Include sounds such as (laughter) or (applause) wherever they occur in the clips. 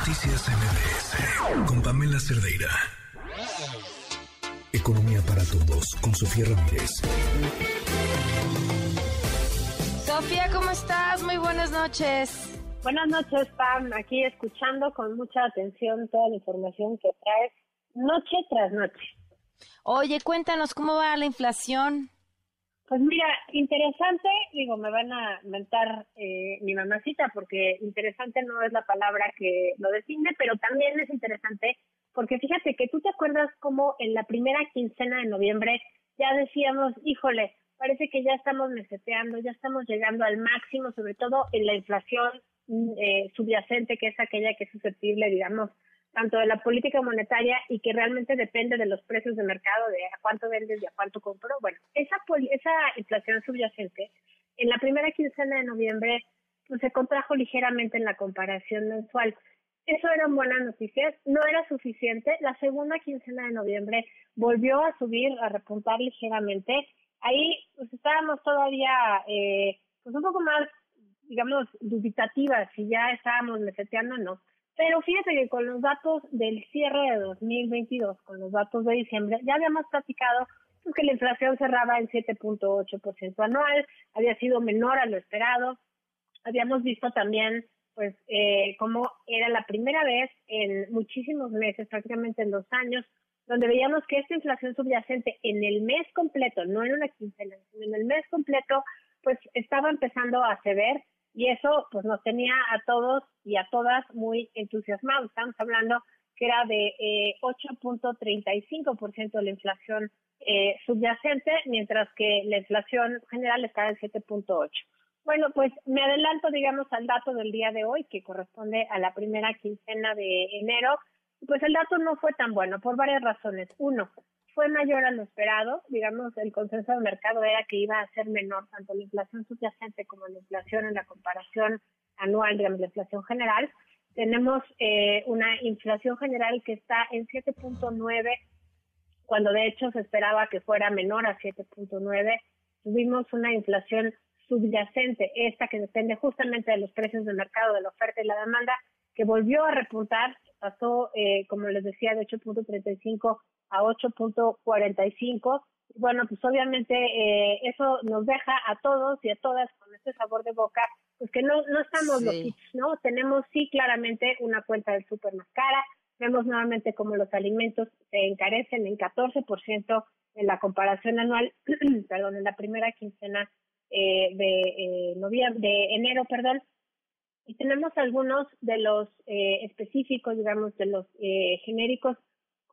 Noticias MBS con Pamela Cerdeira. Economía para todos con Sofía Ramírez. Sofía, ¿cómo estás? Muy buenas noches. Buenas noches, Pam. Aquí escuchando con mucha atención toda la información que traes noche tras noche. Oye, cuéntanos cómo va la inflación. Pues mira, interesante, digo, me van a mentar eh, mi mamacita porque interesante no es la palabra que lo define, pero también es interesante porque fíjate que tú te acuerdas como en la primera quincena de noviembre ya decíamos, híjole, parece que ya estamos meseteando, ya estamos llegando al máximo, sobre todo en la inflación mm, eh, subyacente, que es aquella que es susceptible, digamos, tanto de la política monetaria y que realmente depende de los precios de mercado, de a cuánto vendes y a cuánto compro. Bueno, esa, esa inflación subyacente en la primera quincena de noviembre pues, se contrajo ligeramente en la comparación mensual. Eso eran buenas noticias, no era suficiente. La segunda quincena de noviembre volvió a subir, a repuntar ligeramente. Ahí pues estábamos todavía eh, pues un poco más, digamos, dubitativas si ya estábamos meseteando o no pero fíjate que con los datos del cierre de 2022, con los datos de diciembre, ya habíamos platicado pues, que la inflación cerraba en 7.8% anual, había sido menor a lo esperado. Habíamos visto también pues eh, era la primera vez en muchísimos meses, prácticamente en dos años, donde veíamos que esta inflación subyacente en el mes completo, no en una quincena, sino en el mes completo, pues estaba empezando a ceder y eso pues nos tenía a todos y a todas muy entusiasmados. Estamos hablando que era de eh, 8.35% de la inflación eh, subyacente, mientras que la inflación general estaba en 7.8%. Bueno, pues me adelanto, digamos, al dato del día de hoy, que corresponde a la primera quincena de enero. Pues el dato no fue tan bueno por varias razones. Uno, fue mayor a lo esperado. Digamos, el consenso del mercado era que iba a ser menor tanto la inflación subyacente como la inflación en la comparación anual, digamos, la inflación general. Tenemos eh, una inflación general que está en 7.9, cuando de hecho se esperaba que fuera menor a 7.9. Tuvimos una inflación subyacente, esta que depende justamente de los precios del mercado, de la oferta y la demanda, que volvió a repuntar, pasó, eh, como les decía, de 8.35 a 8.45. Bueno, pues obviamente eh, eso nos deja a todos y a todas con este sabor de boca, pues que no, no estamos loquitos, ¿no? Tenemos sí claramente una cuenta del súper más cara, vemos nuevamente como los alimentos se encarecen en 14% en la comparación anual, (clears throat) perdón, en la primera quincena eh, de eh, noviembre, de enero, perdón, y tenemos algunos de los eh, específicos, digamos, de los eh, genéricos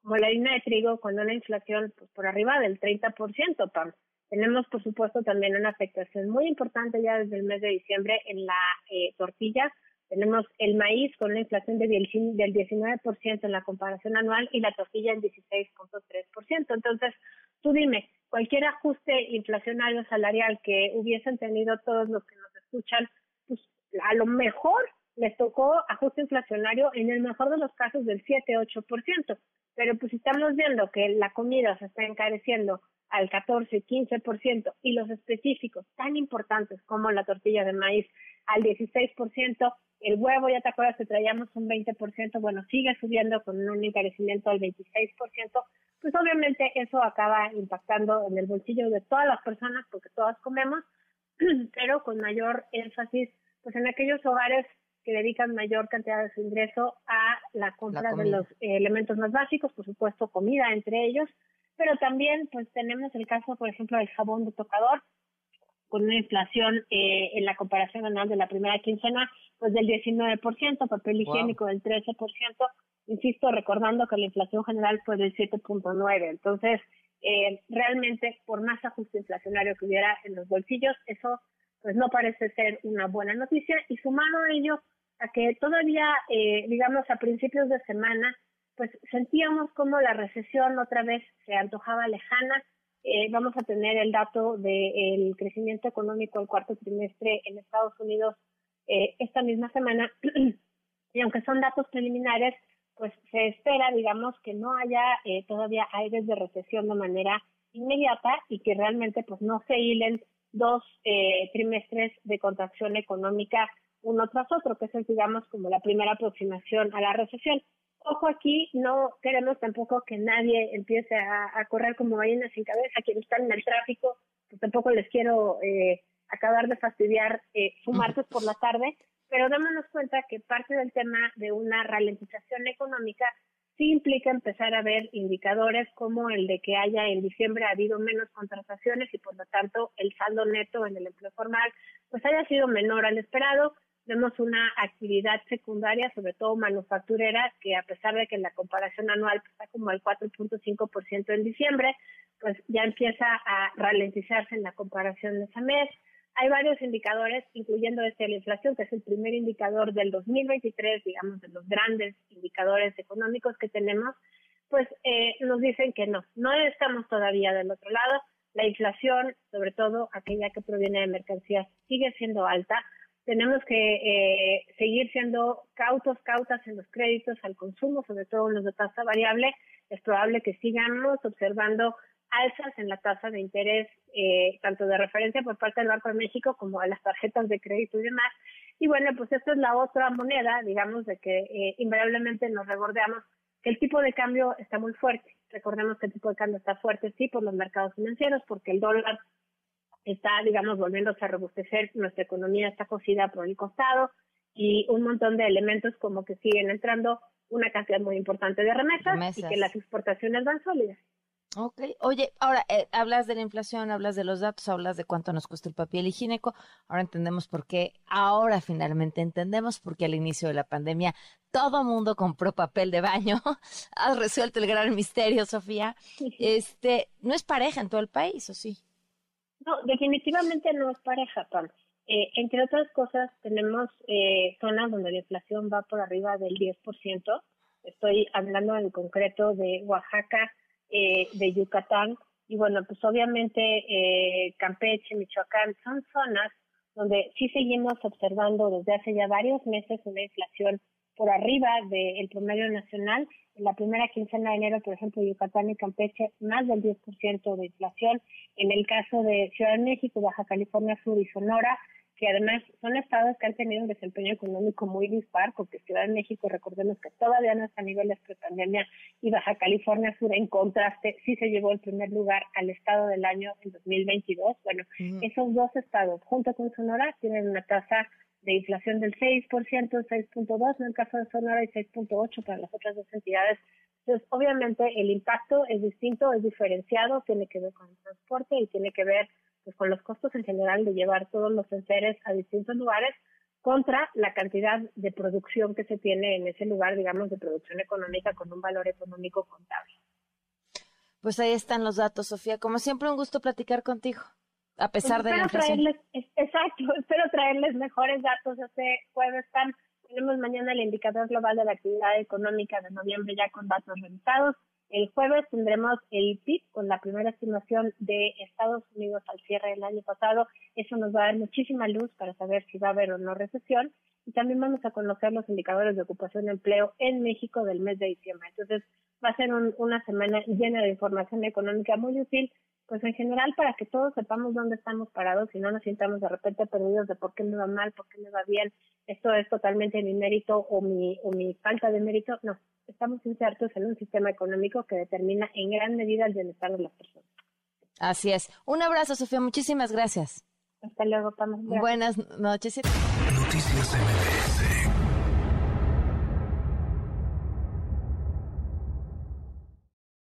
como la harina de trigo con una inflación pues, por arriba del 30%, Pam. Tenemos, por supuesto, también una afectación muy importante ya desde el mes de diciembre en la eh, tortilla. Tenemos el maíz con una inflación de del 19% en la comparación anual y la tortilla en 16.3%. Entonces, tú dime, cualquier ajuste inflacionario salarial que hubiesen tenido todos los que nos escuchan, pues a lo mejor les tocó ajuste inflacionario en el mejor de los casos del 7-8%. Pero pues estamos viendo que la comida se está encareciendo al 14, 15% y los específicos tan importantes como la tortilla de maíz al 16%, el huevo, ya te acuerdas que traíamos un 20%, bueno, sigue subiendo con un encarecimiento al 26%, pues obviamente eso acaba impactando en el bolsillo de todas las personas porque todas comemos, (clears throat) pero con mayor énfasis pues en aquellos hogares que dedican mayor cantidad de su ingreso a la compra de los elementos más básicos, por supuesto comida entre ellos, pero también pues tenemos el caso, por ejemplo, del jabón de tocador, con una inflación eh, en la comparación anual de la primera quincena, pues del 19%, papel higiénico del 13%, insisto, recordando que la inflación general fue del 7.9%. Entonces, eh, realmente, por más ajuste inflacionario que hubiera en los bolsillos, eso pues no parece ser una buena noticia. Y sumado a ello, a que todavía, eh, digamos, a principios de semana, pues sentíamos como la recesión otra vez se antojaba lejana. Eh, vamos a tener el dato del crecimiento económico el cuarto trimestre en Estados Unidos eh, esta misma semana. (clears throat) y aunque son datos preliminares, pues se espera, digamos, que no haya todavía aires de recesión de manera inmediata y que realmente pues no se hilen dos eh, trimestres de contracción económica uno tras otro, que es, digamos, como la primera aproximación a la recesión. Ojo aquí, no queremos tampoco que nadie empiece a, correr como gallinas sin cabeza, quienes están en el tráfico, pues tampoco les quiero eh, acabar de fastidiar eh, su martes por la tarde, pero démonos cuenta que parte del tema de una ralentización económica sí implica empezar a ver indicadores como el de que haya en diciembre habido menos contrataciones y por lo tanto el saldo neto en el empleo formal pues haya sido menor al esperado. Vemos una actividad secundaria, sobre todo manufacturera, que a pesar de que la comparación anual está como al 4.5% en diciembre, pues ya empieza a ralentizarse en la comparación de ese mes. Hay varios indicadores, incluyendo este la inflación, que es el primer indicador del 2023, digamos, de los grandes indicadores económicos que tenemos, pues eh, nos dicen que no, no estamos todavía del otro lado. La inflación, sobre todo aquella que proviene de mercancías, sigue siendo alta. Tenemos que eh, seguir siendo cautos, cautas en los créditos al consumo, sobre todo en los de tasa variable. Es probable que sigamos observando alzas en la tasa de interés, eh, tanto de referencia por parte del Banco de México como de las tarjetas de crédito y demás. Y bueno, pues esta es la otra moneda, digamos, de que eh, invariablemente nos rebordeamos que el tipo de cambio está muy fuerte. Recordemos que el tipo de cambio está fuerte, sí, por los mercados financieros, porque el dólar está, digamos, volviéndose a robustecer, nuestra economía está cosida por el costado y un montón de elementos como que siguen entrando una cantidad muy importante de remesas. y que las exportaciones van sólidas. Ok, oye, ahora eh, hablas de la inflación, hablas de los datos, hablas de cuánto nos cuesta el papel higiénico. Ahora entendemos por qué, ahora finalmente entendemos por qué al inicio de la pandemia todo mundo compró papel de baño. (laughs) Has resuelto el gran misterio, Sofía. (laughs) Este, no es pareja en todo el país, ¿o sí? No, definitivamente no es pareja, Pam. Eh, entre otras cosas, tenemos eh, zonas donde la inflación va por arriba del 10%. Estoy hablando en concreto de Oaxaca, eh, de Yucatán. Y bueno, pues obviamente eh, Campeche, Michoacán, son zonas donde sí seguimos observando desde hace ya varios meses una inflación por arriba del promedio nacional. En la primera quincena de enero, por ejemplo, Yucatán y Campeche, más del 10% de inflación. En el caso de Ciudad de México, Baja California Sur y Sonora, que además son estados que han tenido un desempeño económico muy dispar, porque Ciudad de México, recordemos que todavía no está a niveles pre-pandemia, y Baja California Sur, en contraste, sí se llevó el primer lugar al estado del año en 2022. Bueno, esos dos estados, junto con Sonora, tienen una tasa de inflación del 6%, 6.2% en el caso de Sonora y 6.8% para las otras dos entidades. Entonces, obviamente, el impacto es distinto, es diferenciado, tiene que ver con el transporte y tiene que ver pues con los costos en general de llevar todos los enseres a distintos lugares contra la cantidad de producción que se tiene en ese lugar, digamos, de producción económica con un valor económico contable. Pues ahí están los datos, Sofía. Como siempre, un gusto platicar contigo, a pesar de la inflación. Traerles, exacto, (laughs) espero traerles mejores datos este jueves. Tenemos mañana el indicador global de la actividad económica de noviembre ya con datos revisados. El jueves tendremos el PIB con la primera estimación de Estados Unidos al cierre del año pasado. Eso nos va a dar muchísima luz para saber si va a haber o no recesión. Y también vamos a conocer los indicadores de ocupación de empleo en México del mes de diciembre. Entonces, va a ser una semana llena de información económica muy útil, pues en general para que todos sepamos dónde estamos parados y no nos sintamos de repente perdidos de por qué me va mal, por qué me va bien, esto es totalmente mi mérito o mi, o mi falta de mérito. No, estamos insertos en un sistema económico que determina en gran medida el bienestar de las personas. Así es. Un abrazo, Sofía. Muchísimas gracias. Hasta luego, Pam. Buenas noches. Noticias MBS